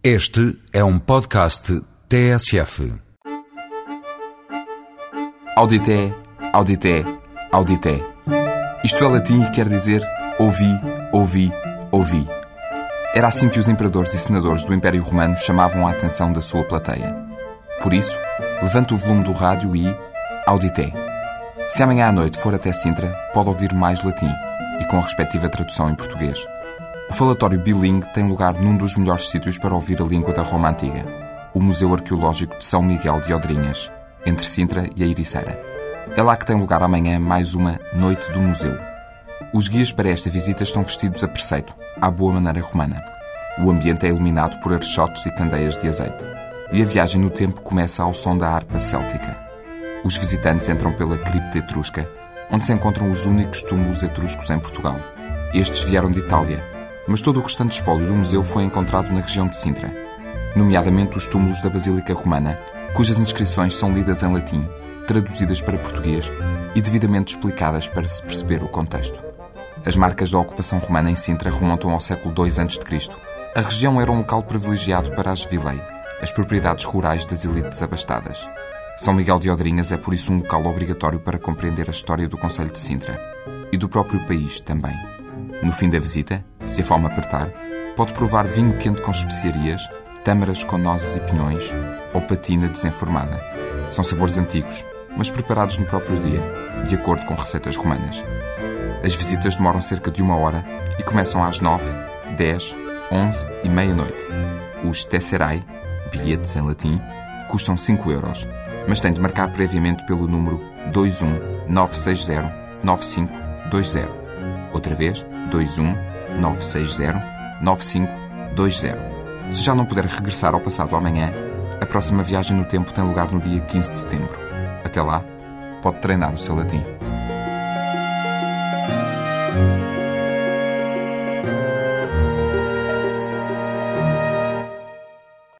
Este é um podcast TSF. Audité, audité, audité. Isto é latim e quer dizer ouvi, ouvi, ouvi. Era assim que os imperadores e senadores do Império Romano chamavam a atenção da sua plateia. Por isso, levante o volume do rádio e audité. Se amanhã à noite for até Sintra, pode ouvir mais latim e com a respectiva tradução em português. O falatório bilingue tem lugar num dos melhores sítios para ouvir a língua da Roma Antiga, o Museu Arqueológico de São Miguel de Odrinhas, entre Sintra e a Ericeira. É lá que tem lugar amanhã mais uma Noite do Museu. Os guias para esta visita estão vestidos a preceito, à boa maneira romana. O ambiente é iluminado por archotes e candeias de azeite. E a viagem no tempo começa ao som da harpa céltica. Os visitantes entram pela cripta etrusca, onde se encontram os únicos túmulos etruscos em Portugal. Estes vieram de Itália, mas todo o restante espólio do museu foi encontrado na região de Sintra, nomeadamente os túmulos da Basílica Romana, cujas inscrições são lidas em latim, traduzidas para português e devidamente explicadas para se perceber o contexto. As marcas da ocupação romana em Sintra remontam ao século II a.C. A região era um local privilegiado para as vilei, as propriedades rurais das elites abastadas. São Miguel de Odrinhas é por isso um local obrigatório para compreender a história do Conselho de Sintra e do próprio país também. No fim da visita, se a fome apertar, pode provar vinho quente com especiarias, tâmaras com nozes e pinhões ou patina desenformada. São sabores antigos, mas preparados no próprio dia, de acordo com receitas romanas. As visitas demoram cerca de uma hora e começam às 9, 10, 11 e meia-noite. Os tesserai, bilhetes em latim, custam 5 euros, mas tem de marcar previamente pelo número 21 960 9520. Outra vez, 21 960 9520. Se já não puder regressar ao passado amanhã, a próxima viagem no tempo tem lugar no dia 15 de setembro. Até lá, pode treinar o seu latim.